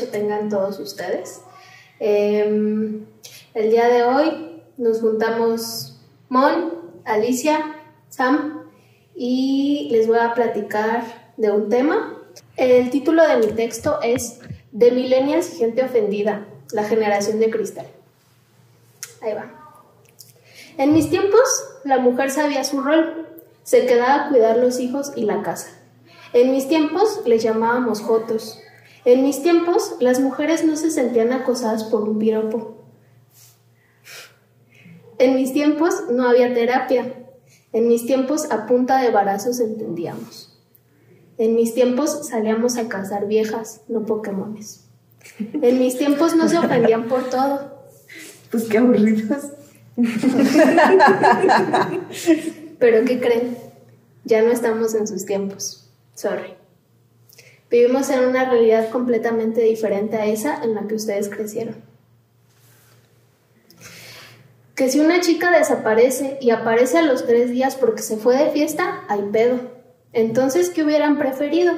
tengan todos ustedes. Em, el día de hoy nos juntamos Mon, Alicia, Sam y les voy a platicar de un tema. El título de mi texto es De Millennials y Gente Ofendida, la generación de cristal. Ahí va. En mis tiempos, la mujer sabía su rol, se quedaba a cuidar los hijos y la casa. En mis tiempos les llamábamos jotos. En mis tiempos las mujeres no se sentían acosadas por un piropo. En mis tiempos no había terapia. En mis tiempos a punta de barazos entendíamos. En mis tiempos salíamos a cazar viejas, no Pokémones. En mis tiempos no se ofendían por todo. Pues qué aburridos. Pero ¿qué creen? Ya no estamos en sus tiempos. Sorry. Vivimos en una realidad completamente diferente a esa en la que ustedes crecieron. Que si una chica desaparece y aparece a los tres días porque se fue de fiesta, hay pedo. Entonces, ¿qué hubieran preferido?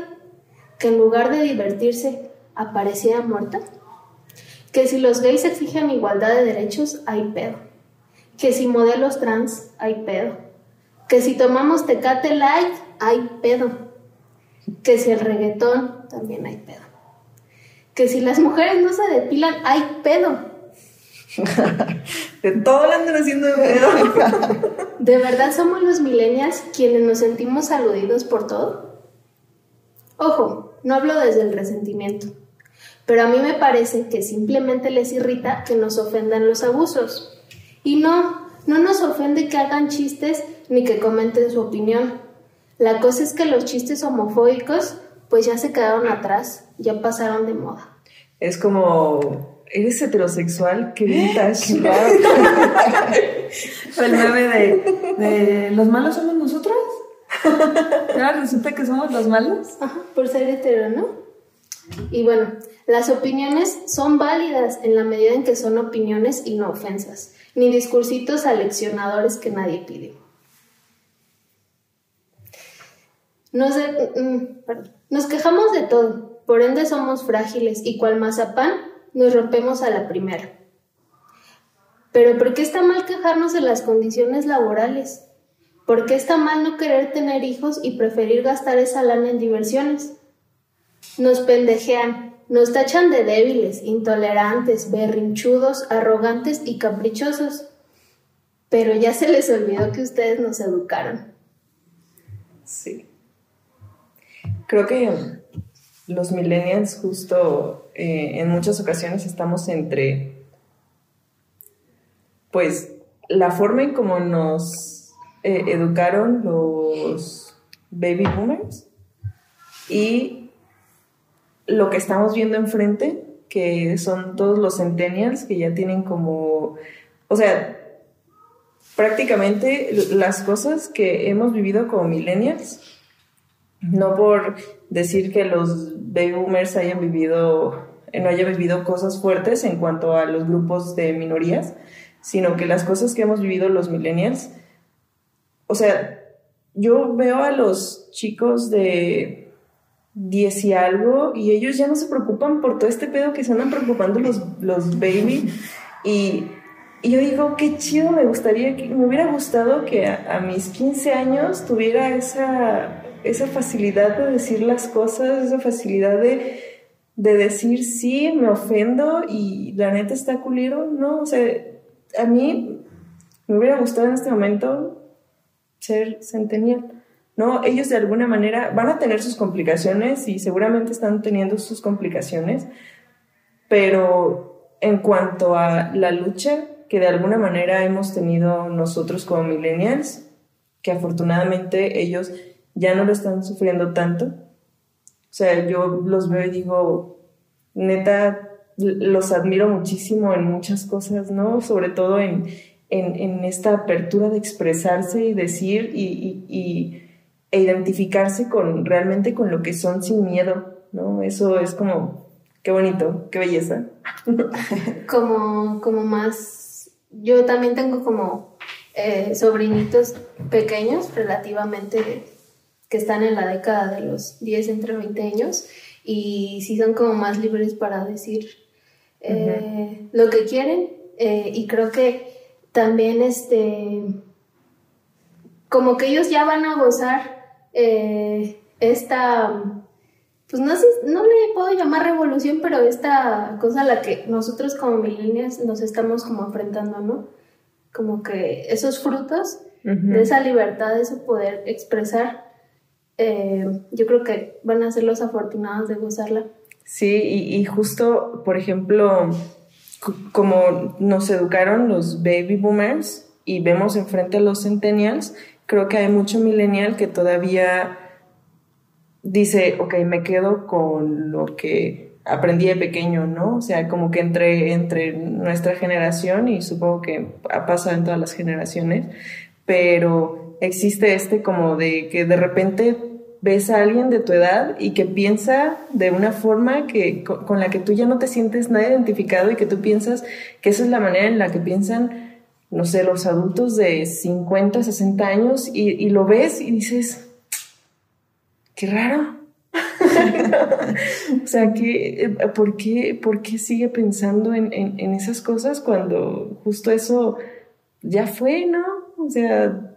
Que en lugar de divertirse, apareciera muerta. Que si los gays exigen igualdad de derechos, hay pedo. Que si modelos trans, hay pedo. Que si tomamos tecate light, hay pedo que si el reggaetón, también hay pedo. Que si las mujeres no se depilan, hay pedo. de todo lo andan haciendo de pedo. ¿De verdad somos los millennials quienes nos sentimos aludidos por todo? Ojo, no hablo desde el resentimiento, pero a mí me parece que simplemente les irrita que nos ofendan los abusos. Y no, no nos ofende que hagan chistes ni que comenten su opinión. La cosa es que los chistes homofóbicos pues ya se quedaron atrás, ya pasaron de moda. Es como, ¿eres heterosexual? ¡Qué vintage! el meme de, de, ¿los malos somos nosotros? ¿Ya resulta que somos los malos? Ajá, por ser hetero, ¿no? Y bueno, las opiniones son válidas en la medida en que son opiniones y no ofensas, ni discursitos aleccionadores que nadie pide. Nos, mm, nos quejamos de todo, por ende somos frágiles y cual mazapán nos rompemos a la primera. Pero ¿por qué está mal quejarnos de las condiciones laborales? ¿Por qué está mal no querer tener hijos y preferir gastar esa lana en diversiones? Nos pendejean, nos tachan de débiles, intolerantes, berrinchudos, arrogantes y caprichosos. Pero ya se les olvidó que ustedes nos educaron. Sí creo que los millennials justo eh, en muchas ocasiones estamos entre, pues, la forma en cómo nos eh, educaron los baby boomers y lo que estamos viendo enfrente, que son todos los centennials que ya tienen como, o sea, prácticamente las cosas que hemos vivido como millennials no por decir que los baby boomers hayan vivido, no hayan vivido cosas fuertes en cuanto a los grupos de minorías, sino que las cosas que hemos vivido los millennials, o sea, yo veo a los chicos de 10 y algo y ellos ya no se preocupan por todo este pedo que se andan preocupando los, los baby. Y, yo digo, qué chido, me gustaría, que, me hubiera gustado que a, a mis 15 años tuviera esa esa facilidad de decir las cosas, esa facilidad de, decir sí, me ofendo y la neta está culero, ¿no? O sea, a mí me hubiera gustado en este momento ser centenial. ¿no? Ellos de alguna manera van a tener sus complicaciones y seguramente están teniendo sus complicaciones, pero en cuanto a la lucha que de alguna manera hemos tenido nosotros como millennials, que afortunadamente ellos ya no lo están sufriendo tanto. O sea, yo los veo y digo, neta, los admiro muchísimo en muchas cosas, ¿no? Sobre todo en, en, esta apertura de expresarse y decir y, y, e identificarse con realmente con lo que son sin miedo, ¿no? Eso es como, qué bonito, qué belleza. como, como más, yo también tengo como eh, sobrinitos pequeños, relativamente que están en la década de los 10 entre 20 años y sí son como más libres para decir eh, lo que quieren eh, y creo que también este como que ellos ya van a gozar eh, esta pues no sé, no le puedo llamar revolución, pero esta cosa a la que nosotros como millennials nos estamos como enfrentando, ¿no? Como que esos frutos de esa libertad, de ese poder expresar, eh, yo creo que van a ser los afortunados de gozarla. Sí, y, justo, por ejemplo, como nos educaron los baby boomers y vemos enfrente a los centennials, creo que hay mucho millennial que todavía dice, ok, me quedo con lo que aprendí de pequeño, ¿no? O sea, como que entre, entre nuestra generación y supongo que ha pasado en todas las generaciones, pero existe este como de que de repente ves a alguien de tu edad y que piensa de una forma que, con la que tú ya no te sientes nada identificado y que tú piensas que esa es la manera en la que piensan, no sé, los adultos de 50, 60 años y, lo ves y dices, qué raro. o sea, ¿qué, eh, ¿por, qué, ¿por qué sigue pensando en, en, esas cosas cuando justo eso ya fue, ¿no? O sea,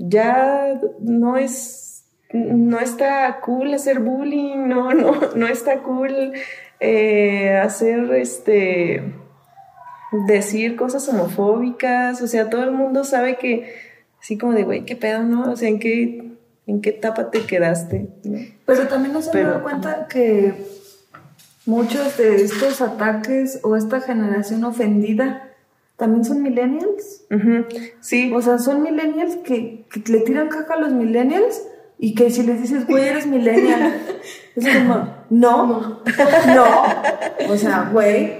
ya no es, no está cool hacer bullying, no, no, no está cool eh, hacer este, decir cosas homofóbicas, o sea, todo el mundo sabe que, así como de, güey, qué pedo, ¿no? O sea, en qué en qué etapa te quedaste. Pero también nos hemos dado cuenta que muchos de estos ataques o esta generación ofendida también son millennials. Sí. O sea, son millennials que, le tiran caca a los millennials y que si les dices, güey, eres millennial, es como, no, no. O sea, güey,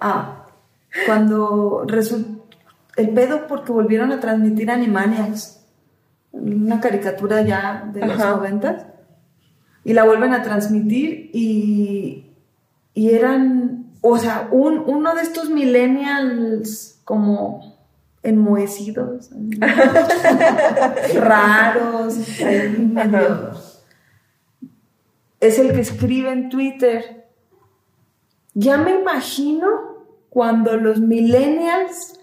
ah, cuando resulta el pedo porque volvieron a transmitir Animaniacs una caricatura ya de los noventas, y la vuelven a transmitir y, y eran, o sea, un, uno de estos millennials como enmohecidos, raros, es el que escribe en Twitter. Ya me imagino cuando los millennials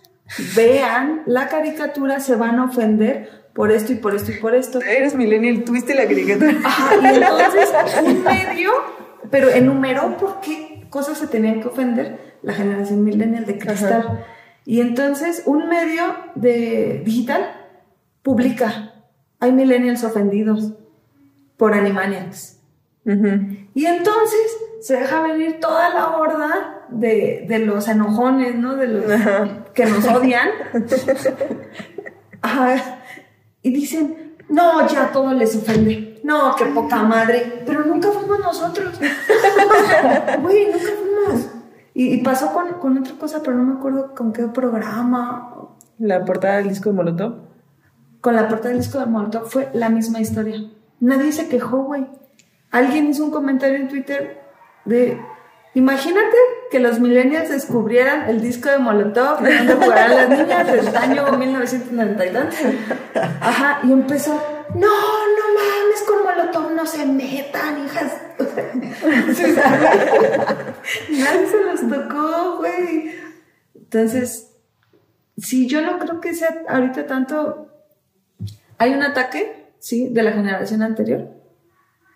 vean la caricatura se van a ofender por esto y por esto y por esto. Eres millennial, tuviste la caricatura. Y entonces un medio, pero enumeró por qué cosas se tenían que ofender la generación millennial de cristal. Y entonces un medio de digital publica, hay millennials ofendidos por Animaniacs. Y entonces se deja venir toda la horda de, de los enojones, ¿no? De los que nos odian. Ajá y dicen, no, ya todo les ofende. No, qué poca madre. Pero nunca fuimos nosotros. Güey, nunca fuimos. Y, pasó con, otra cosa, pero no me acuerdo con qué programa. ¿La portada del disco de Molotov? Con la portada del disco de Molotov fue la misma historia. Nadie se quejó, güey. Alguien hizo un comentario en Twitter de Imagínate que los millennials descubrieran el disco de Molotov donde jugarán las niñas del año 1992. Ajá, y empezó, no, no mames, con Molotov no se metan, hijas. Nadie se los tocó, güey. Entonces, sí, yo no creo que sea ahorita tanto... Hay un ataque, sí, de la generación anterior,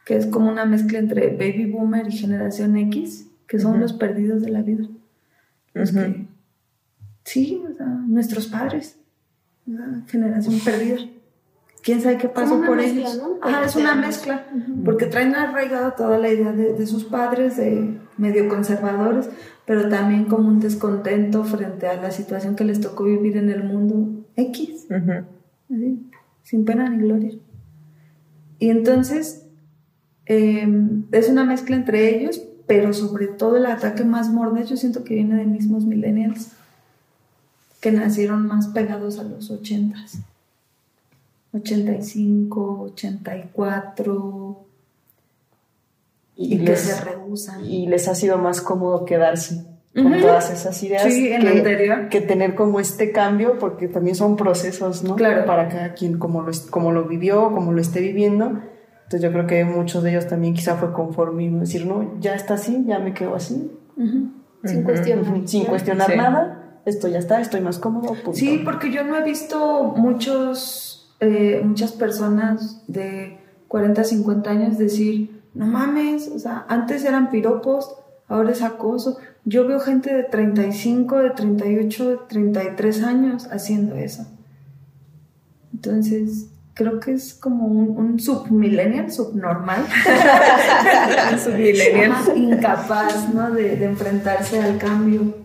que es como una mezcla entre baby boomer y generación X que son los perdidos de la vida. Los que, sí, o sea, nuestros padres, una generación perdida. ¿Quién sabe qué pasó por ellos? ¿no? es una mezcla, porque traen arraigado toda la idea de, sus padres, de medio conservadores, pero también como un descontento frente a la situación que les tocó vivir en el mundo X, sin pena ni gloria. Y entonces em, es una mezcla entre ellos, pero sobre todo el ataque más mordaz yo siento que viene de mismos millennials que nacieron más pegados a los 80s. 85, 84 y, y que se rehusan. Y les ha sido más cómodo quedarse con todas esas ideas que, que, tener como este cambio, porque también son procesos, ¿no? Claro. Para cada quien, como lo, como lo vivió, como lo esté viviendo Entonces yo creo que muchos de ellos también quizá fue conformismo, decir, no, ya está así, ya me quedo así, Sin cuestión. sin cuestionar Sí. nada, esto ya está, estoy más cómodo, punto. Sí, porque yo no he visto muchos, eh, muchas personas de 40, 50 años decir, no mames, o sea, antes eran piropos, ahora es acoso. Yo veo gente de 35, de 38, de 33 años haciendo eso. Entonces, creo que es como un, un submillennial, subnormal. Submillennial. Incapaz, ¿no? De, de enfrentarse al cambio.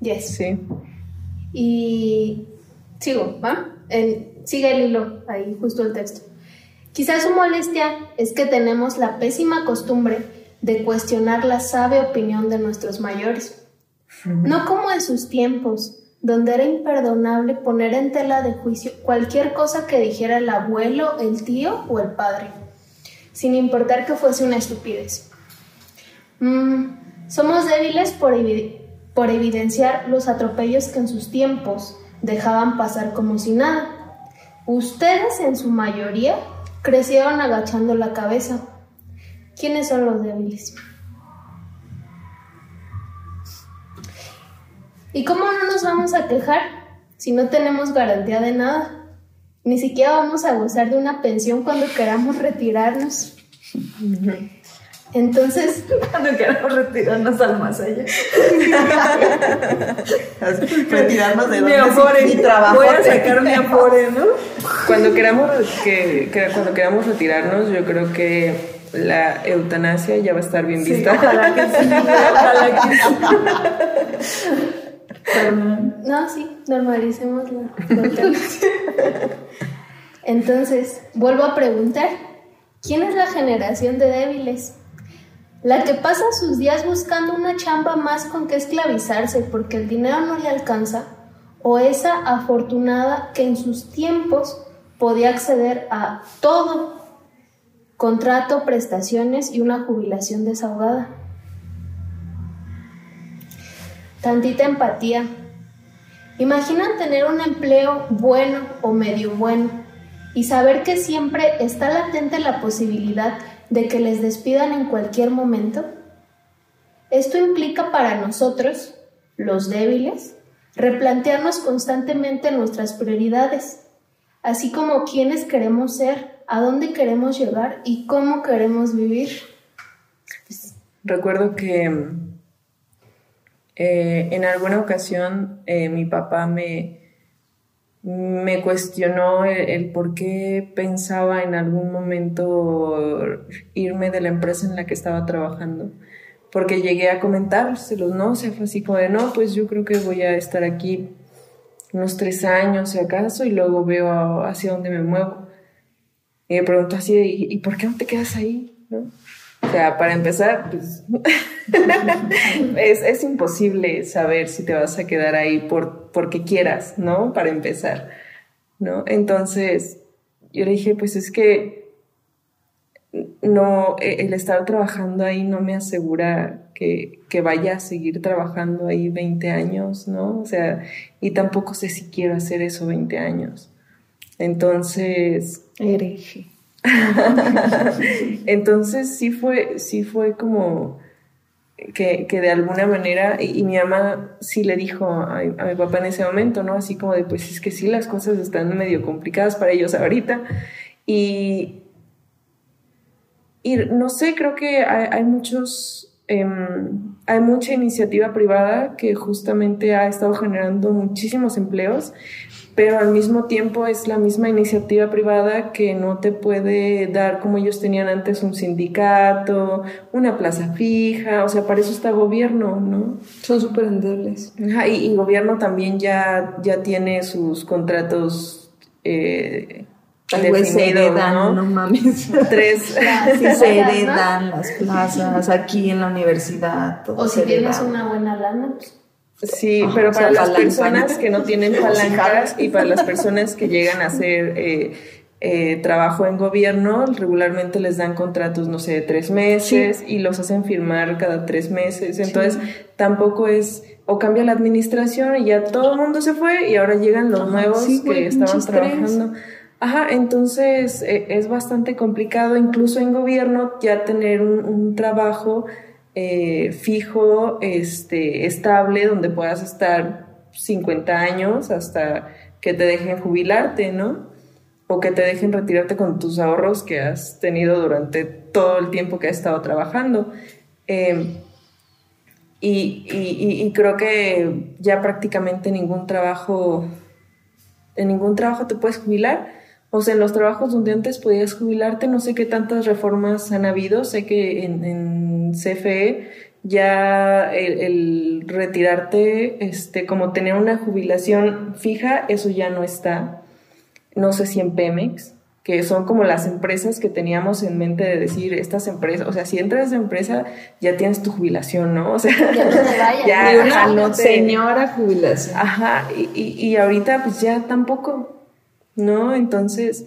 Yes. Sí. Y sigo, ¿va? En- sigue el hilo, ahí justo el texto. Quizás su molestia es que tenemos la pésima costumbre de cuestionar la sabia opinión de nuestros mayores. No como en sus tiempos, donde era imperdonable poner en tela de juicio cualquier cosa que dijera el abuelo, el tío o el padre, sin importar que fuese una estupidez. Mm, somos débiles por, por evidenciar los atropellos que en sus tiempos dejaban pasar como si nada. Ustedes en su mayoría crecieron agachando la cabeza. ¿Quiénes son los débiles? ¿Y cómo no nos vamos a quejar si no tenemos garantía de nada? Ni siquiera vamos a gozar de una pensión cuando queramos retirarnos. Entonces, Cuando queramos retirarnos al más allá. Retirarnos de Mi afore. mi trabajo. Voy a sacar mi afore, ¿no? Cuando queramos, que, que- cuando queramos retirarnos, yo creo que la eutanasia ya va a estar bien Sí, vista. ojalá que sí, ojalá que sí. No, sí, normalicemos la. Entonces, vuelvo a preguntar, ¿quién es la generación de débiles? La que pasa sus días buscando una chamba más con que esclavizarse porque el dinero no le alcanza, o esa afortunada que en sus tiempos podía acceder a todo, contrato, prestaciones y una jubilación desahogada. Tantita empatía. Imaginan tener un empleo bueno o medio bueno y saber que siempre está latente la posibilidad de que les despidan en cualquier momento. Esto implica para nosotros, los débiles, replantearnos constantemente nuestras prioridades, así como quiénes queremos ser, a dónde queremos llegar y cómo queremos vivir. Recuerdo que eh, en alguna ocasión eh, mi papá me, cuestionó el, por qué pensaba en algún momento irme de la empresa en la que estaba trabajando. Porque llegué a comentárselos, ¿no? O sea, fue así como de, no, pues yo creo que voy a estar aquí unos tres años, si acaso, y luego veo hacia dónde me muevo. Y me preguntó así, ¿y, y por qué no te quedas ahí? ¿No? O sea, para empezar, pues es, imposible saber si te vas a quedar ahí por, porque quieras, ¿no? Para empezar, ¿no? Entonces, yo le dije, pues es que no, e- el estar trabajando ahí no me asegura que, que vaya a seguir trabajando ahí 20 años, ¿no? O sea, y tampoco sé si quiero hacer eso 20 años. Entonces, Hereje. entonces sí fue, sí fue como que, que de alguna manera, y, mi mamá sí le dijo a, mi papá en ese momento, ¿no? Así como de, pues es que sí, las cosas están medio complicadas para ellos ahorita. Y, y no sé, creo que hay, hay muchos, em, hay mucha iniciativa privada que justamente ha estado generando muchísimos empleos, pero al mismo tiempo es la misma iniciativa privada que no te puede dar como ellos tenían antes un sindicato, una plaza fija, o sea, para eso está gobierno, ¿no? Son súper endebles. Ajá, y, y gobierno también ya, ya tiene sus contratos eh, se definidos, heredan, ¿no? no mames. Tres. Sí, se heredan las plazas aquí en la universidad. todo O si tienes una buena lana, pues, Sí, Ajá, pero o para sea, las palanca. personas que no tienen palancas y para las personas que llegan a hacer eh, eh, trabajo en gobierno, regularmente les dan contratos, no sé, de tres meses y los hacen firmar cada tres meses. Entonces, tampoco es, o cambia la administración y ya todo el mundo se fue y ahora llegan los Ajá, nuevos sí, güey, que estaban tres. trabajando. Ajá, entonces eh, es bastante complicado, incluso en gobierno, ya tener un, un trabajo eh, fijo, este, estable, donde puedas estar 50 años hasta que te dejen jubilarte, ¿no? O que te dejen retirarte con tus ahorros que has tenido durante todo el tiempo que has estado trabajando. Y, y- y creo que ya prácticamente ningún trabajo, en ningún trabajo te puedes jubilar. O sea, en los trabajos donde antes podías jubilarte, no sé qué tantas reformas han habido. Sé que en, en CFE ya el, el retirarte, este, como tener una jubilación fija, eso ya no está. No sé si en Pemex, que son como las empresas que teníamos en mente de decir, estas empresas, o sea, si entras de empresa, ya tienes tu jubilación, ¿no? O sea, Ya no te vayas. ya, Ni una ajá, no te- señora jubilación. Ajá, y, y- y ahorita pues ya tampoco, ¿no? Entonces,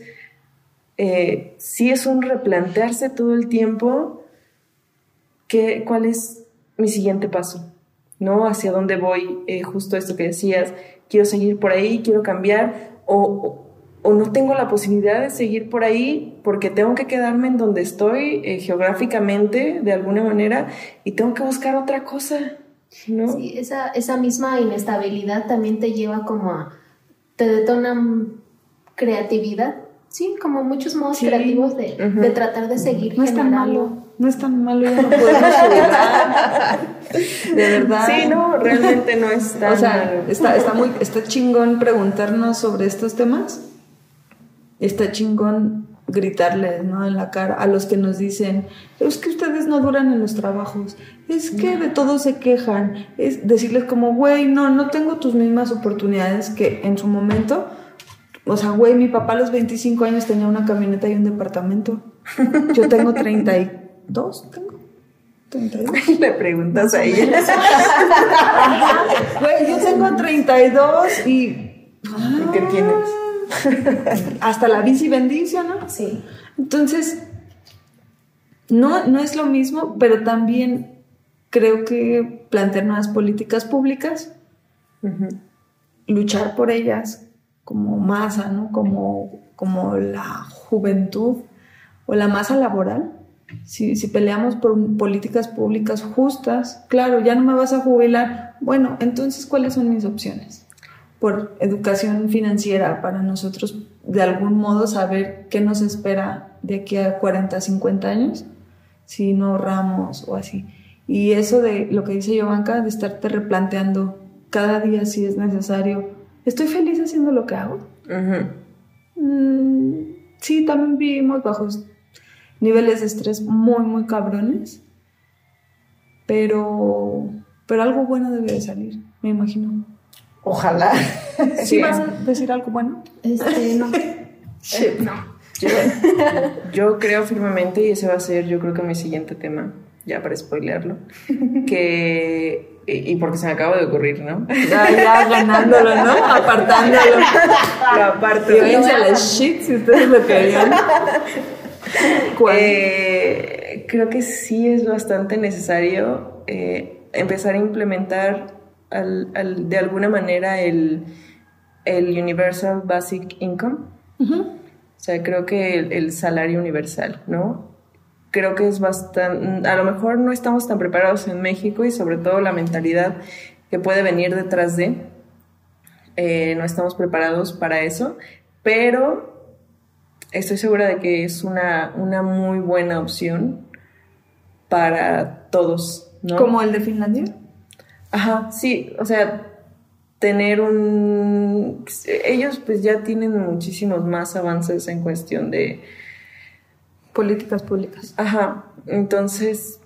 eh, sí es un replantearse todo el tiempo cuál es mi siguiente paso, ¿no? Hacia dónde voy, eh, justo esto que decías, quiero seguir por ahí, quiero cambiar, o, o- no tengo la posibilidad de seguir por ahí porque tengo que quedarme en donde estoy eh, geográficamente, de alguna manera, y tengo que buscar otra cosa, ¿no? Sí, esa, esa misma inestabilidad también te lleva como a, te detona mm, creatividad, sí, como muchos modos Sí. creativos de, de tratar de seguir No es tan malo, no es tan malo, ya no podemos jubilar. De verdad. Sí, no, realmente no es tan O sea, malo. está, está muy, está chingón preguntarnos sobre estos temas. Está chingón gritarles, ¿no? En la cara a los que nos dicen, es que ustedes no duran en los trabajos, es que de todo se quejan. Es decirles como, güey, no, no tengo tus mismas oportunidades que en su momento. O sea, güey, mi papá a los 25 años tenía una camioneta y un departamento. Yo tengo 32, tengo. 32. Le preguntas a ella. Güey, yo tengo 32 y... ¿Qué tienes? Hasta la bici bendición, ¿no? Sí. Entonces, no, no es lo mismo, pero también creo que plantear nuevas políticas públicas, luchar por ellas como masa, ¿no? Como, como la juventud o la masa laboral. Si, si peleamos por políticas públicas justas, claro, ya no me vas a jubilar. Bueno, entonces, ¿cuáles son mis opciones? Por educación financiera para nosotros, de algún modo, saber qué nos espera de aquí a 40, 50 años, si no ahorramos o así. Y eso de lo que dice Giovanka, de estarte replanteando cada día si es necesario, ¿estoy feliz haciendo lo que hago? Mm, sí, también vivimos bajo niveles de estrés muy, muy cabrones, pero, pero algo bueno debe de salir, me imagino. Ojalá. ¿Sí vas a decir algo bueno? Este, no. no. Yo, yo creo firmemente, y ese va a ser yo creo que mi siguiente tema, ya para spoilearlo, que, y, y porque se me acaba de ocurrir, ¿no? Ya, ya ganándolo, ¿no? Apartándolo. Lo aparto. La shit si ustedes lo querían. ¿Cuál? Eh, creo que sí es bastante necesario eh, empezar a implementar al- al- de alguna manera el, el Universal Basic Income. O sea, creo que el, el salario universal, ¿no? Creo que es bastante, a lo mejor no estamos tan preparados en México y sobre todo la mentalidad que puede venir detrás de, eh, no estamos preparados para eso, pero estoy segura de que es una, una muy buena opción para todos, ¿no? ¿Como el de Finlandia? Ajá, sí, o sea, tener un... Ellos pues ya tienen muchísimos más avances en cuestión de... Políticas públicas. Ajá, entonces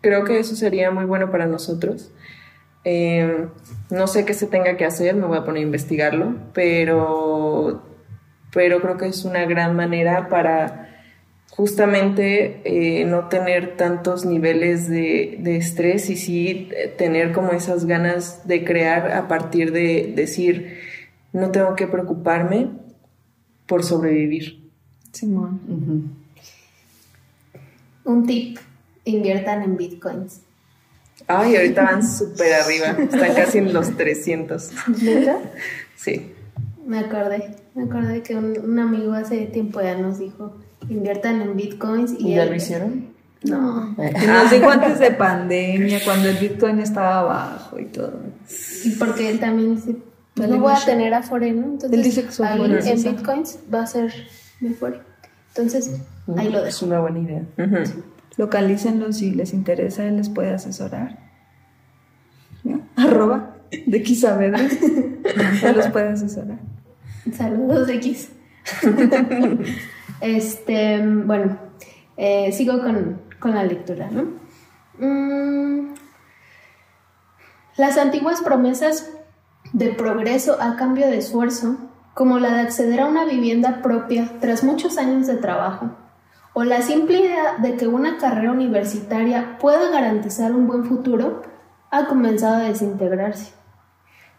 creo que eso sería muy bueno para nosotros. Eh, no sé qué se tenga que hacer, me voy a poner a investigarlo, pero, pero creo que es una gran manera para justamente eh, no tener tantos niveles de, de estrés y sí eh, tener como esas ganas de crear a partir de decir, no tengo que preocuparme por sobrevivir. Simón. Ujú. Un tip, inviertan en bitcoins. Ay, ahorita van súper arriba, están casi en los 300. ¿Neta? Sí. me acordé. Me acordé que un, un amigo hace tiempo ya nos dijo, inviertan en bitcoins. Y, ¿Y ya él- lo hicieron? No. Y nos dijo antes de pandemia, cuando el Bitcoin estaba bajo y todo. Y porque él también dice, pues no voy a tener Afore, ¿no? Entonces, Él dice que su ahí en bitcoins va a ser mejor. Entonces, ahí lo Es una buena idea. Ujú. Localícenlo si les interesa, él les puede asesorar. Arroba de X Saavedra. Él los puede asesorar. Saludos X. este, bueno, eh, sigo con, con la lectura, ¿no? Mm, las antiguas promesas de progreso a cambio de esfuerzo, como la de acceder a una vivienda propia tras muchos años de trabajo, o la simple idea de que una carrera universitaria pueda garantizar un buen futuro, ha comenzado a desintegrarse.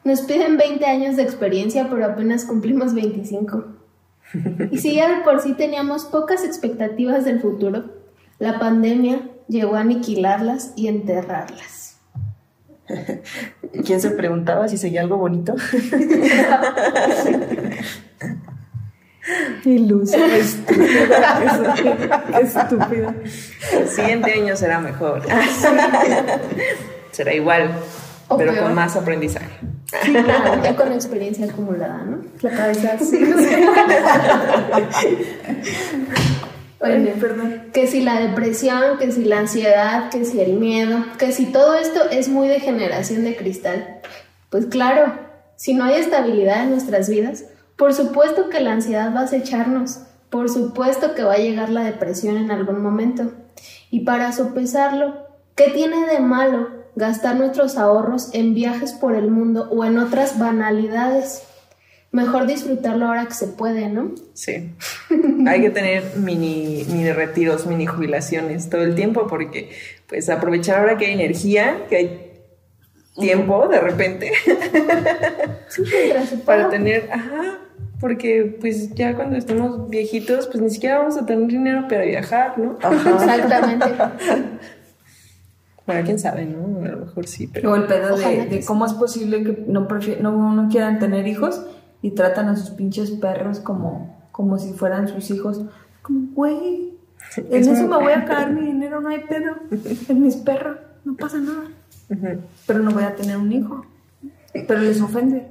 Nos piden 20 años de experiencia, pero apenas cumplimos 25. Y si ya de por sí teníamos pocas expectativas del futuro, la pandemia llegó a aniquilarlas y enterrarlas. ¿Quién se preguntaba si seguía algo bonito? Iluso, estúpida. Qué estúpida. El siguiente año será mejor. será igual, O pero peor. con más aprendizaje. Sí, claro, ya con experiencia acumulada, ¿no? La cabeza así. Bueno, perdón. que si la depresión, que si la ansiedad, que si el miedo, que si todo esto es muy de generación de cristal. Pues claro, si no hay estabilidad en nuestras vidas, por supuesto que la ansiedad va a acecharnos, por supuesto que va a llegar la depresión en algún momento. Y para sopesarlo, ¿qué tiene de malo gastar nuestros ahorros en viajes por el mundo o en otras banalidades? Mejor disfrutarlo ahora que se puede, ¿no? Sí. Hay que tener mini, mini retiros, mini jubilaciones todo el tiempo porque pues aprovechar ahora que hay energía, que hay tiempo de repente Sí, para tener, ajá, porque pues ya cuando estemos viejitos pues ni siquiera vamos a tener dinero para viajar, ¿no? Exactamente. Bueno, quién sabe, ¿no? A lo mejor sí, pero... O el pedo de, de cómo es posible que no, prefi- no, no quieran tener hijos y tratan a sus pinches perros como, como si fueran sus hijos. Como, güey, en Es eso muy- me voy a cagar mi dinero, no hay pedo. En mis perros, no pasa nada. Pero no voy a tener un hijo. Pero les ofende.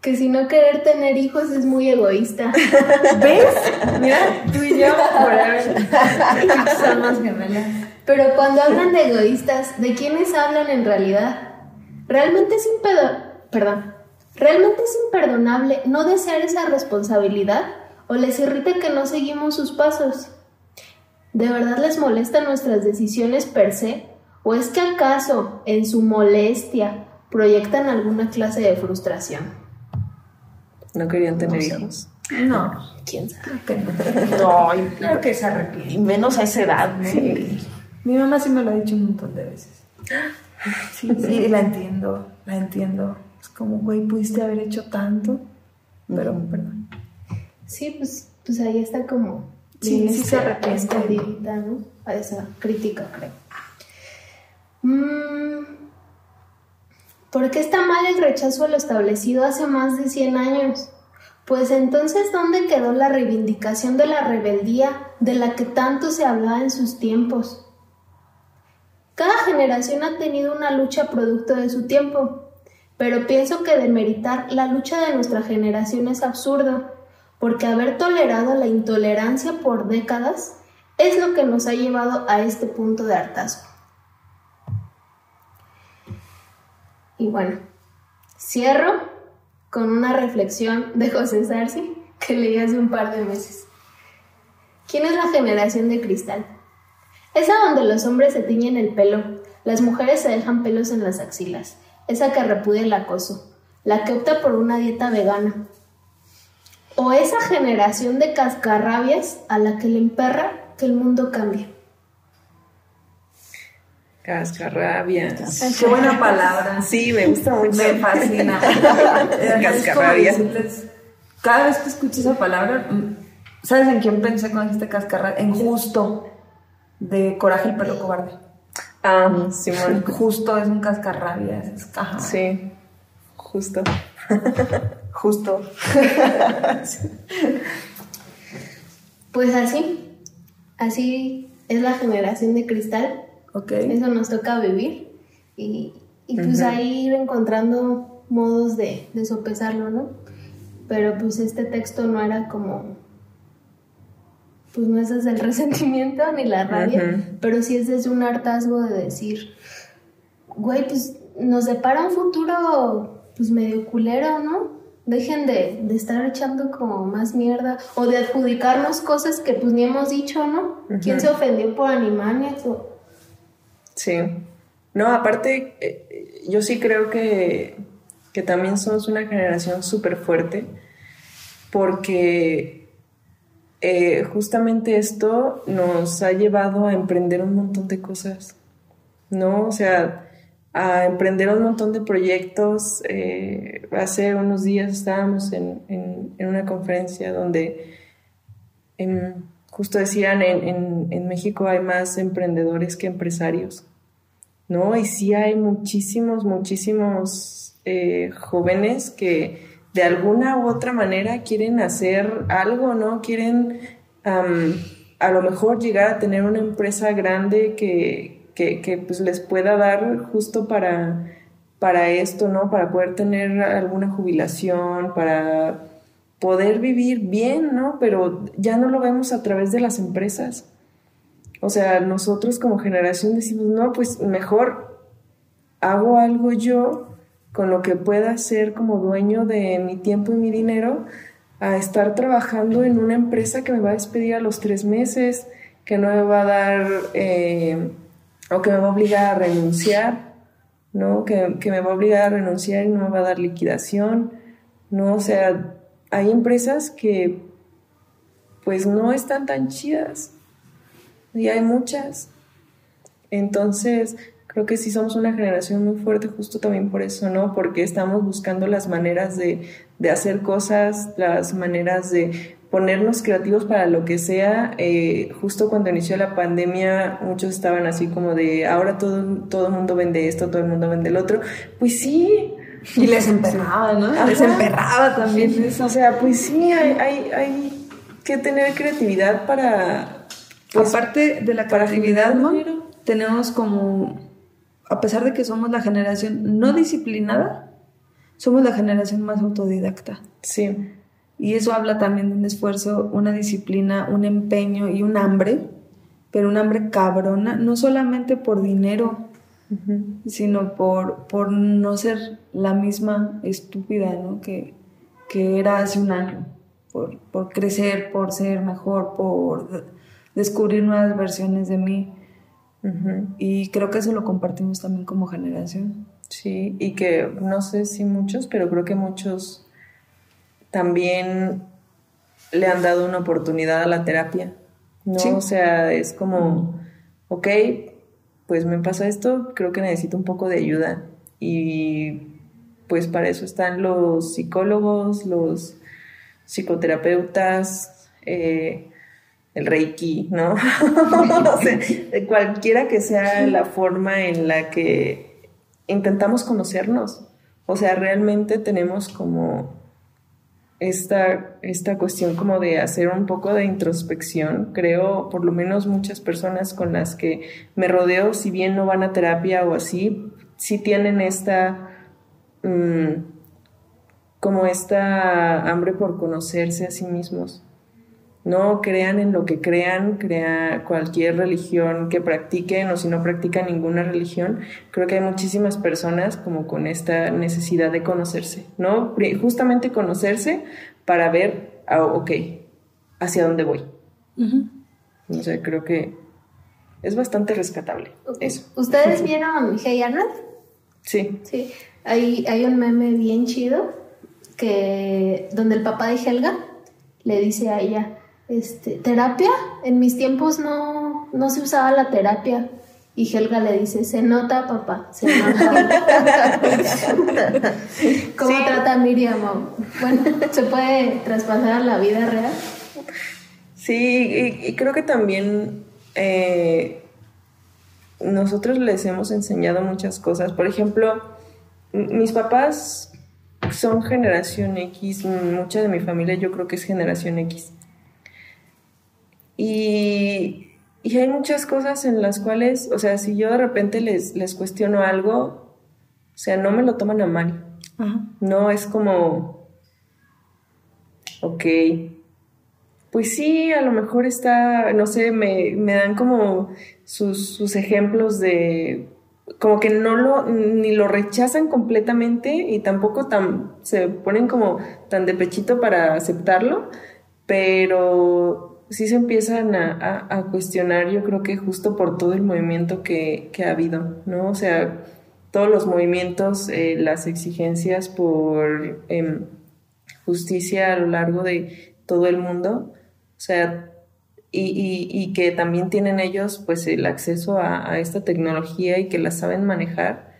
Que si no querer tener hijos es muy egoísta. ¿Ves? Mira, tú y yo. Somos gemelas. Pero cuando hablan de egoístas, ¿de quiénes hablan en realidad? Realmente es perdón. ¿Realmente es imperdonable no desear esa responsabilidad o les irrita que no seguimos sus pasos? ¿De verdad les molestan nuestras decisiones per se? ¿O es que acaso, en su molestia, proyectan alguna clase de frustración? No querían tener hijos. No, ¿Quién sabe? creo que no. No, y, Creo que se arrepiente. y menos a esa edad, ¿no? Mi mamá sí me lo ha dicho un montón de veces. Sí, sí, la entiendo, la entiendo. Es como, güey, pudiste haber hecho tanto, pero perdón. Sí, pues, pues ahí está como Sí, sí se este- arrepiente. ¿no? A esa crítica, creo. Mm, ¿Por qué está mal el rechazo a lo establecido hace más de 100 años? Pues entonces, ¿dónde quedó la reivindicación de la rebeldía de la que tanto se hablaba en sus tiempos? Cada generación ha tenido una lucha producto de su tiempo, pero pienso que demeritar la lucha de nuestra generación es absurdo, porque haber tolerado la intolerancia por décadas es lo que nos ha llevado a este punto de hartazgo. Y bueno, cierro con una reflexión de José Sarsi que leí hace un par de meses. ¿Quién es la generación de cristal? Esa donde los hombres se tiñen el pelo, las mujeres se dejan pelos en las axilas, esa que repudia el acoso, la que opta por una dieta vegana. O esa generación de cascarrabias a la que le emperra que el mundo cambie. Cascarrabias. Qué buena palabra. Sí, me gusta mucho. Me fascina. Cascarrabia. Es como decirles- Cada vez que escucho esa palabra, mm, ¿sabes en quién pensé cuando dijiste cascarrabia? En justo, de Coraje el perro cobarde. Ah, Simón. Justo es un cascarrabias. Es, ajá. Sí, justo. justo. Pues así, así es la generación de cristal. Ok. Eso nos toca vivir y, y pues ahí ir encontrando modos de, de sopesarlo, ¿no? Pero pues este texto no era como, pues no es desde el resentimiento ni la rabia, pero sí es desde un hartazgo de decir, güey, pues nos depara un futuro pues medio culero, ¿no? Dejen de, de estar echando como más mierda o de adjudicarnos cosas que pues ni hemos dicho, ¿no? ¿Quién se ofendió por Animaniacs? O, Sí. No, aparte, eh, yo sí creo que, que también somos una generación súper fuerte porque eh, justamente esto nos ha llevado a emprender un montón de cosas, ¿no? O sea, a emprender un montón de proyectos. Eh, hace unos días estábamos en, en- una conferencia donde em, justo decían, en, en- en México hay más emprendedores que empresarios, ¿no? Y sí hay muchísimos, muchísimos eh, jóvenes que de alguna u otra manera quieren hacer algo, ¿no? Quieren am, a lo mejor llegar a tener una empresa grande que, que, que, pues les pueda dar justo para, para esto, ¿no? Para poder tener alguna jubilación, para poder vivir bien, ¿no? Pero ya no lo vemos a través de las empresas. O sea, nosotros como generación decimos, no, pues mejor hago algo yo con lo que pueda ser como dueño de mi tiempo y mi dinero a estar trabajando en una empresa que me va a despedir a los tres meses, que no me va a dar eh, o que me va a obligar a renunciar, ¿no? Que, que me va a obligar a renunciar y no me va a dar liquidación, ¿no? O sea, hay empresas que pues no están tan chidas y hay muchas. Entonces, creo que sí somos una generación muy fuerte justo también por eso, ¿no? Porque estamos buscando las maneras de, de hacer cosas, las maneras de ponernos creativos para lo que sea. Eh, justo cuando inició la pandemia, muchos estaban así como de, ahora todo, todo el mundo vende esto, todo el mundo vende el otro. Pues sí. Y les emperraba, ¿no? Les emperraba también eso. O sea, pues sí, hay, hay, hay que tener creatividad para... pues, Aparte de la creatividad, ¿no? tenemos como, a pesar de que somos la generación no disciplinada, somos la generación más autodidacta. Sí. Y eso habla también de un esfuerzo, una disciplina, un empeño y un hambre, pero un hambre cabrona, no solamente por dinero, Sino por, por no ser la misma estúpida ¿no? que, que era hace un año, por, por crecer, por ser mejor, por de- descubrir nuevas versiones de mí. Y creo que eso lo compartimos también como generación. Sí, y que no sé si muchos, pero creo que muchos también le han dado una oportunidad a la terapia, ¿no? Sí. O sea, es como, ok, pues me pasa esto, creo que necesito un poco de ayuda. Y pues para eso están los psicólogos, los psicoterapeutas, eh, el reiki, ¿no? O cualquiera que sea la forma en la que intentamos conocernos. O sea, realmente tenemos como esta, esta cuestión como de hacer un poco de introspección. Creo, por lo menos muchas personas con las que me rodeo, si bien no van a terapia o así, sí tienen esta... mm, como esta hambre por conocerse a sí mismos. No crean en lo que crean, crea cualquier religión que practiquen o si no practican ninguna religión, creo que hay muchísimas personas como con esta necesidad de conocerse, ¿no? Justamente conocerse para ver, ah, ok, hacia dónde voy. O sea, creo que es bastante rescatable eso. ¿Ustedes vieron Hey Arnold? Sí, Sí. Hay, hay un meme bien chido que donde el papá de Helga le dice a ella, este, ¿terapia? En mis tiempos no, no se usaba la terapia. Y Helga le dice, se nota, papá, se nota. ¿Cómo Sí. trata a Miriam? Bueno, se puede traspasar a la vida real. Sí, y, y creo que también eh, nosotros les hemos enseñado muchas cosas. Por ejemplo, mis papás son generación X, mucha de mi familia yo creo que es generación X. Y, y hay muchas cosas en las cuales, o sea, si yo de repente les, les cuestiono algo, o sea, no me lo toman a mal. Ajá. No es como, ok, pues sí, a lo mejor está, no sé, me, me dan como sus, sus ejemplos de, como que no lo, ni lo rechazan completamente y tampoco tan, se ponen como tan de pechito para aceptarlo, pero sí se empiezan a, a- cuestionar, yo creo que justo por todo el movimiento que, que ha habido, ¿no? O sea, todos los movimientos, eh, las exigencias por em, justicia a lo largo de todo el mundo, o sea, y, y- y que también tienen ellos pues el acceso a, esta tecnología y que la saben manejar,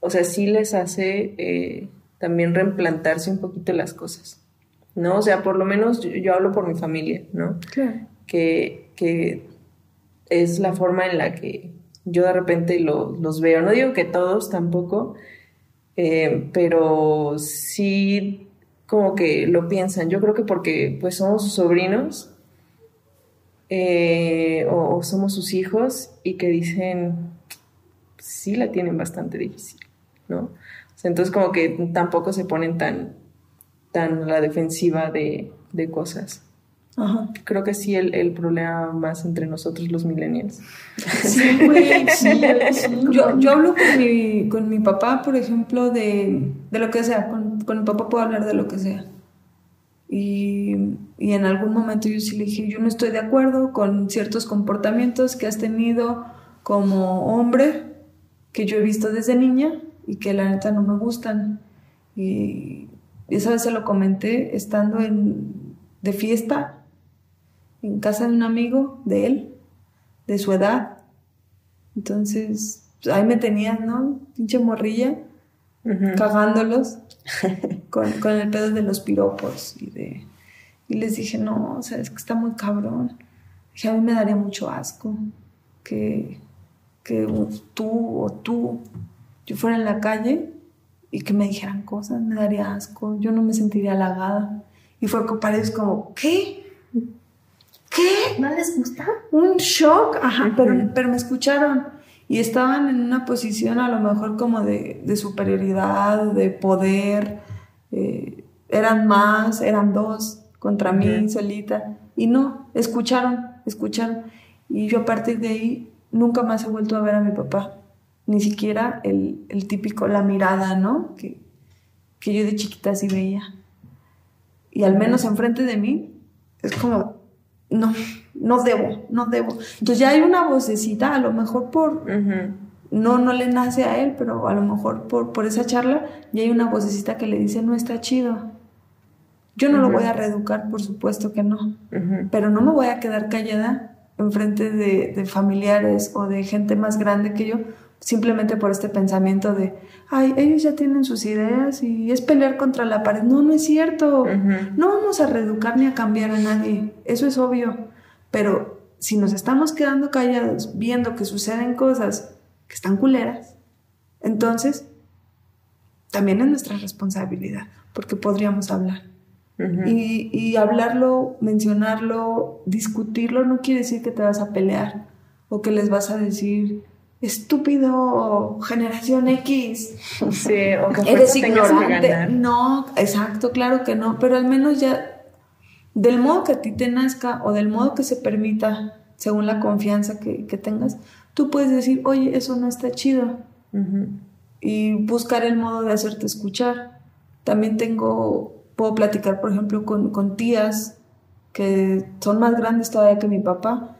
o sea, sí les hace eh, también reimplantarse un poquito las cosas, ¿no? O sea, por lo menos yo, yo hablo por mi familia, ¿no? Claro. que, que es la forma en la que yo de repente lo- los veo. No digo que todos tampoco, eh, pero sí como que lo piensan. Yo creo que porque pues somos sus sobrinos eh, o, o somos sus hijos y que dicen, sí la tienen bastante difícil, ¿no? O sea, entonces como que tampoco se ponen tan, tan a la defensiva de, de cosas. Ajá. Creo que sí el, el problema más entre nosotros los millennials. Sí, güey, sí. Yo, yo hablo con mi, con mi papá, por ejemplo, de, de lo que sea. Con, con mi papá puedo hablar de lo que sea. Y, y en algún momento yo sí le dije, yo no estoy de acuerdo con ciertos comportamientos que has tenido como hombre, que yo he visto desde niña y que la neta no me gustan. Y esa vez se lo comenté estando en, de fiesta en casa de un amigo de él, de su edad. Entonces, ahí me tenías, ¿no? Pinche morrilla, cagándolos con, con el pedo de los piropos y de... Y les dije, no, o sea, es que está muy cabrón. Dije, a mí me daría mucho asco que, que tú o tú, yo fuera en la calle y que me dijeran cosas, me daría asco, yo no me sentiría halagada. Y fue que parece como, ¿qué? ¿Qué? ¿No les gusta? un shock, ajá, pero, pero me escucharon y estaban en una posición a lo mejor como de, de superioridad, de poder, eh, eran más, eran dos contra mí solita y no, escucharon, escucharon y yo a partir de ahí nunca más he vuelto a ver a mi papá, ni siquiera el, el típico, la mirada, ¿no? Que, que yo de chiquita sí veía. Y al menos enfrente de mí es como, no, no debo, no debo. Entonces ya hay una vocecita, a lo mejor por, no, no le nace a él, pero a lo mejor por, por esa charla ya hay una vocecita que le dice, no está chido. Yo no lo voy a reeducar, por supuesto que no, pero no me voy a quedar callada enfrente de, de familiares o de gente más grande que yo, simplemente por este pensamiento de, ay, ellos ya tienen sus ideas y es pelear contra la pared. No, no es cierto. No vamos a reeducar ni a cambiar a nadie, eso es obvio. Pero si nos estamos quedando callados viendo que suceden cosas que están culeras, entonces también es nuestra responsabilidad, porque podríamos hablar. Y, y hablarlo, mencionarlo, discutirlo no quiere decir que te vas a pelear o que les vas a decir, estúpido, generación X, Sí, o que eres ignorante. No, exacto, claro que no, pero al menos ya del modo que a ti te nazca o del modo que se permita, según la confianza que, que tengas, tú puedes decir, oye, eso no está chido Ujú. y buscar el modo de hacerte escuchar. También tengo, puedo platicar, por ejemplo, con, con tías que son más grandes todavía que mi papá.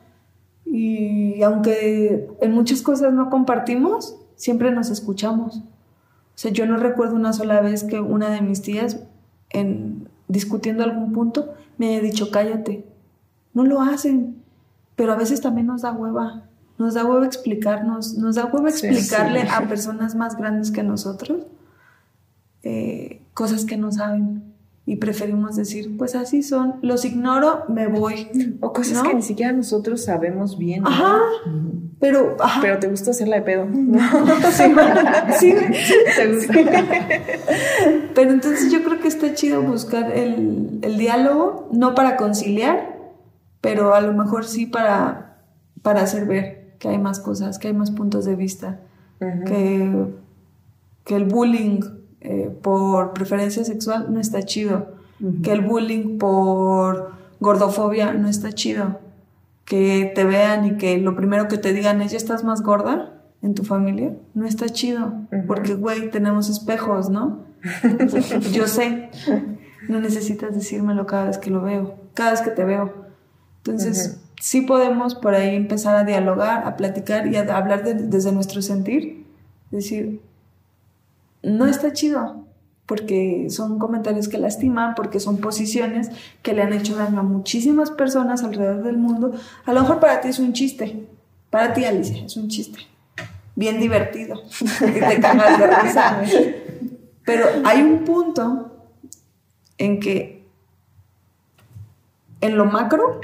Y aunque en muchas cosas no compartimos, siempre nos escuchamos. O sea, yo no recuerdo una sola vez que una de mis tías, en, discutiendo algún punto, me haya dicho, cállate. No lo hacen, pero a veces también nos da hueva. Nos da hueva explicarnos, nos da hueva Sí, explicarle sí. a personas más grandes que nosotros eh, cosas que no saben. Y preferimos decir, pues así son, los ignoro, me voy. O cosas ¿No? que ni siquiera nosotros sabemos bien. ¿no? Ajá, pero, ajá. Pero te gusta hacerla de pedo. ¿no? sí, Te gusta. Pero entonces yo creo que está chido buscar el, el diálogo, no para conciliar, pero a lo mejor sí para, para hacer ver que hay más cosas, que hay más puntos de vista, que, que el bullying eh, por preferencia sexual no está chido, que el bullying por gordofobia no está chido, que te vean y que lo primero que te digan es, ¿ya estás más gorda? En tu familia, no está chido, porque, güey, tenemos espejos, ¿no? Yo sé, no necesitas decírmelo cada vez que lo veo, cada vez que te veo. Entonces, sí podemos por ahí empezar a dialogar, a platicar y a hablar de- desde nuestro sentir. Decir, no está chido, porque son comentarios que lastiman, porque son posiciones que le han hecho daño a muchísimas personas alrededor del mundo. A lo mejor para ti es un chiste, para ti, Alicia, es un chiste. Bien divertido. te cagas de risa. Pero hay un punto en que en lo macro,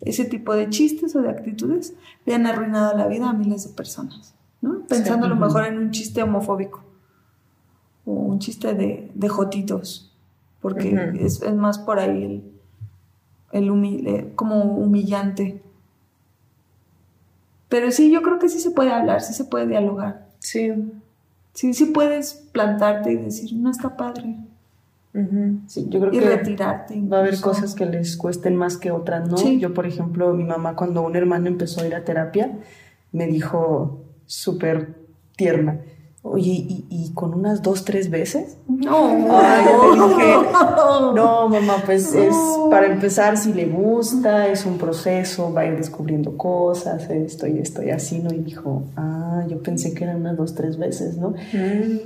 ese tipo de chistes o de actitudes le han arruinado la vida a miles de personas, ¿no? Pensando a lo mejor en un chiste homofóbico un chiste de, de jotitos, porque es, es más por ahí el, el humil- como humillante. Pero sí, yo creo que sí se puede hablar, sí se puede dialogar. Sí. Sí, sí puedes plantarte y decir, no está padre. Sí, yo creo Y que retirarte. va a haber cosas que les cuesten más que otras, ¿no? Sí. Yo, por ejemplo, mi mamá cuando un hermano empezó a ir a terapia, me dijo súper tierna, oye, ¿y, y con unas dos, tres veces? No, Ay, yo le dije, no, mamá, pues es para empezar, si le gusta, es un proceso, va a ir descubriendo cosas, esto y esto y así, ¿no? Y dijo, ah, yo pensé que eran unas dos, tres veces, ¿no?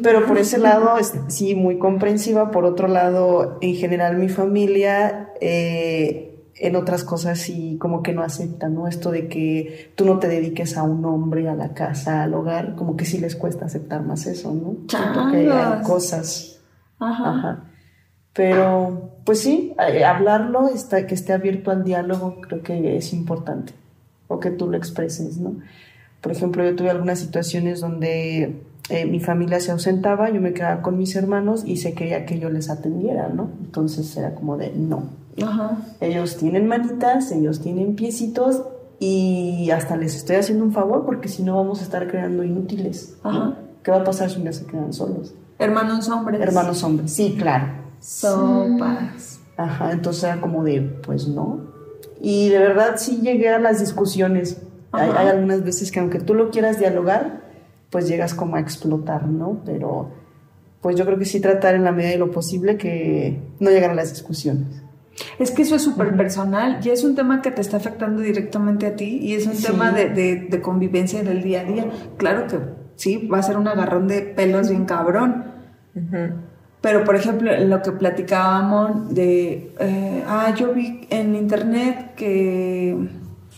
Pero por ese lado, sí, muy comprensiva. Por otro lado, en general, mi familia, eh, en otras cosas sí, como que no acepta, ¿no? Esto de que tú no te dediques a un hombre, a la casa, al hogar, como que sí les cuesta aceptar más eso, ¿no? Siento que hay cosas. Ajá. Ajá. Pero, pues sí, eh, hablarlo, está, que esté abierto al diálogo, creo que es importante. O que tú lo expreses, ¿no? Por ejemplo, yo tuve algunas situaciones donde eh, mi familia se ausentaba, yo me quedaba con mis hermanos y se quería que yo les atendiera, ¿no? Entonces era como de, no, Ajá. ellos tienen manitas, ellos tienen piecitos y hasta les estoy haciendo un favor porque si no vamos a estar creando inútiles. ¿no? Ajá. ¿Qué va a pasar si día se quedan solos? Hermanos hombres. Hermanos hombres, sí, claro. Sopas. Ajá, entonces era como de, pues no. Y de verdad sí llegué a las discusiones. Hay, hay algunas veces que aunque tú lo quieras dialogar, pues llegas como a explotar, ¿no? Pero pues yo creo que sí tratar en la medida de lo posible que no llegar a las discusiones. Es que eso es súper personal y es un tema que te está afectando directamente a ti y es un Sí. tema de, de- de convivencia del día a día. Claro que sí, va a ser un agarrón de pelos bien cabrón. Pero, por ejemplo, en lo que platicábamos de, eh, ah, yo vi en internet que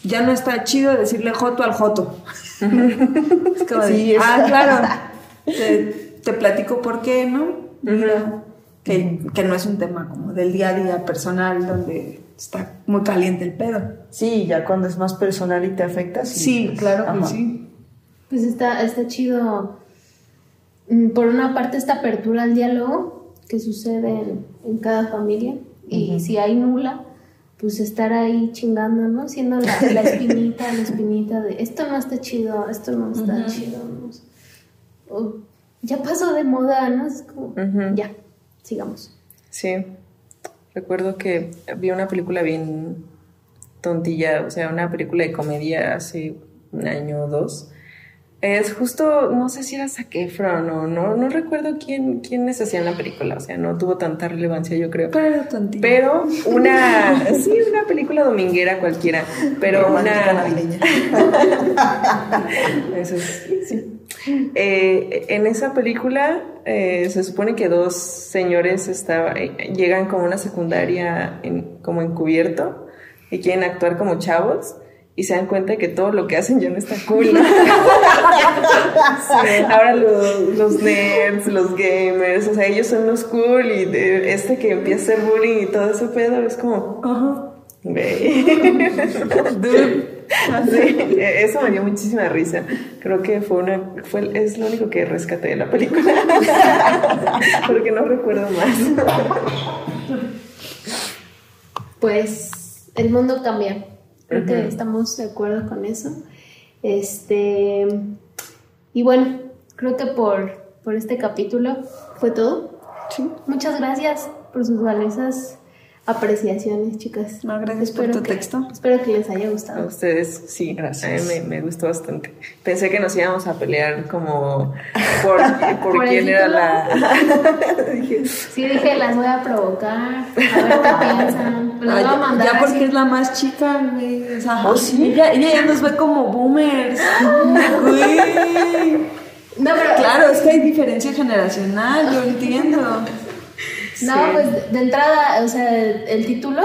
ya no está chido decirle joto al joto. es como de, Sí, es- ah, claro, te, te platico por qué, ¿no? Mira, que, que no es un tema como del día a día personal donde está muy caliente el pedo. Sí, ya cuando es más personal y te afecta, sí. Sí, pues, claro que sí. Pues está, está chido. mm, Por una parte, esta apertura al diálogo que sucede en, en cada familia. Y si hay nula, pues estar ahí chingando, ¿no? Siendo la, la espinita, la espinita de esto no está chido, esto no está chido. ¿no? O, ya pasó de moda, ¿no? Es como, Ujú. ya, sigamos. Sí. Recuerdo que vi una película bien tontilla, o sea, una película de comedia hace un año o dos. Es justo, no sé si era Zac Efron o no, no recuerdo quién, quiénes hacían la película, o sea, no tuvo tanta relevancia, yo creo. Pero tantito. Pero una, sí, una película dominguera cualquiera, pero una... navideña. Eso es, sí. Eh, en esa película eh, se supone que dos señores estaba, eh, llegan como una secundaria en- como encubierto y quieren actuar como chavos y se dan cuenta que todo lo que hacen ya no está cool. ¿no? Ahora los, los nerds, los gamers, o sea, ellos son los cool y de- este que empieza a hacer bullying y todo ese pedo es como, güey. Sí, e- eso me dio muchísima risa. Creo que fue una, fue, es lo único que rescaté de la película. Porque no recuerdo más. Pues el mundo cambia. Creo que estamos de acuerdo con eso. Este. Y bueno, creo que por, por este capítulo fue todo. Muchas gracias por sus valiosas apreciaciones, chicas. No, gracias por tu texto. Espero que les haya A gustado. ustedes, sí, Gracias. A mí me, me gustó bastante. Pensé que nos íbamos a pelear como por, por, ¿Por el quién era la. Sí, dije, las voy a provocar. A ver qué piensan. Las voy a mandar ya porque así. es la más chica, güey. O sea, ¿Oh, sí? ella, ella ya nos ve como boomers. Güey. No, pero. Claro, es que hay diferencia generacional, yo entiendo. No, pues de- entrada, o sea, el, título,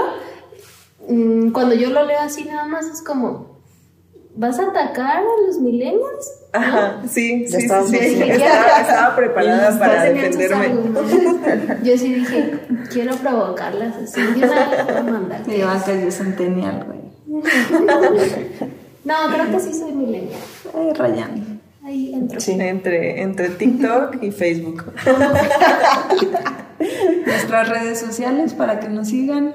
mm, cuando yo lo leo así nada más es como, ¿vas a atacar a los millennials? Ajá, sí, sí, sí, sí. Estaba, estaba preparada para defenderme. Yo sí dije, quiero provocarlas así, de una vez voy a mandar. Me llevan casi centennial, güey. No, creo que sí soy millennial. Ay, rayando. Ahí entro. Sí. Entre, entre TikTok y Facebook. Nuestras redes sociales para que nos sigan.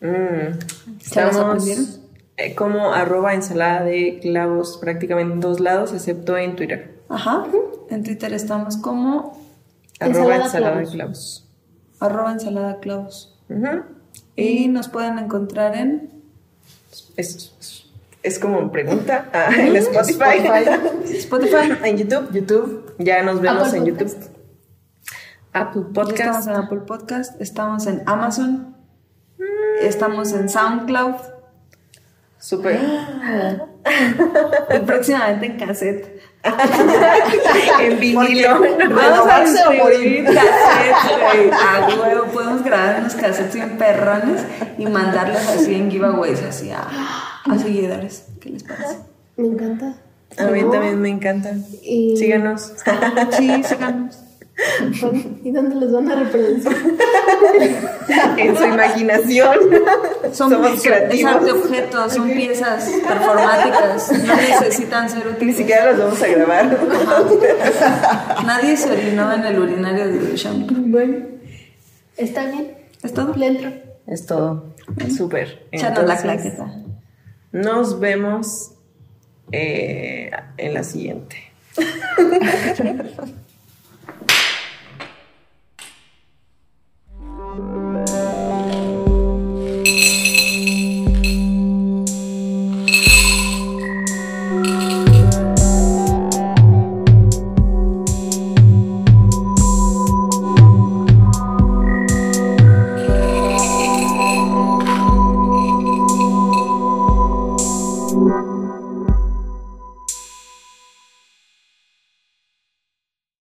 Mm, ¿Se las Estamos eh, como arroba ensalada de clavos prácticamente en todos lados, excepto en Twitter. Ajá. En Twitter estamos como Arroba Ensalada ensalada de clavos. arroba ensalada clavos. Ujú. Y nos pueden encontrar en Es, es- es como pregunta ah, en Spotify. Spotify. en YouTube. YouTube. Ya nos vemos Apple en Podcast. YouTube. Apple Podcast. Estamos en Apple Podcast, estamos en Amazon, estamos en SoundCloud Súper. y próximamente en cassette. en vinilo. Vamos a distribuir cassettes. A huevo, podemos grabar unos cassettes bien perrones y mandarlos así en giveaways, así a, a seguidores. ¿Qué les parece? Me encanta. A mí también me encanta. Y, Síganos. Sí, síganos. ¿Y dónde los van a reproducir? en su imaginación. Son, Somos creativos. arte objetos, son piezas performáticas, no necesitan ser Ni útiles. siquiera los vamos a grabar. Nadie se orinó en el urinario de Duchamp. Bueno, está bien. ¿Es todo? Le entro. Es todo. Súper. Échanos la claqueta. Nos vemos eh, en la siguiente.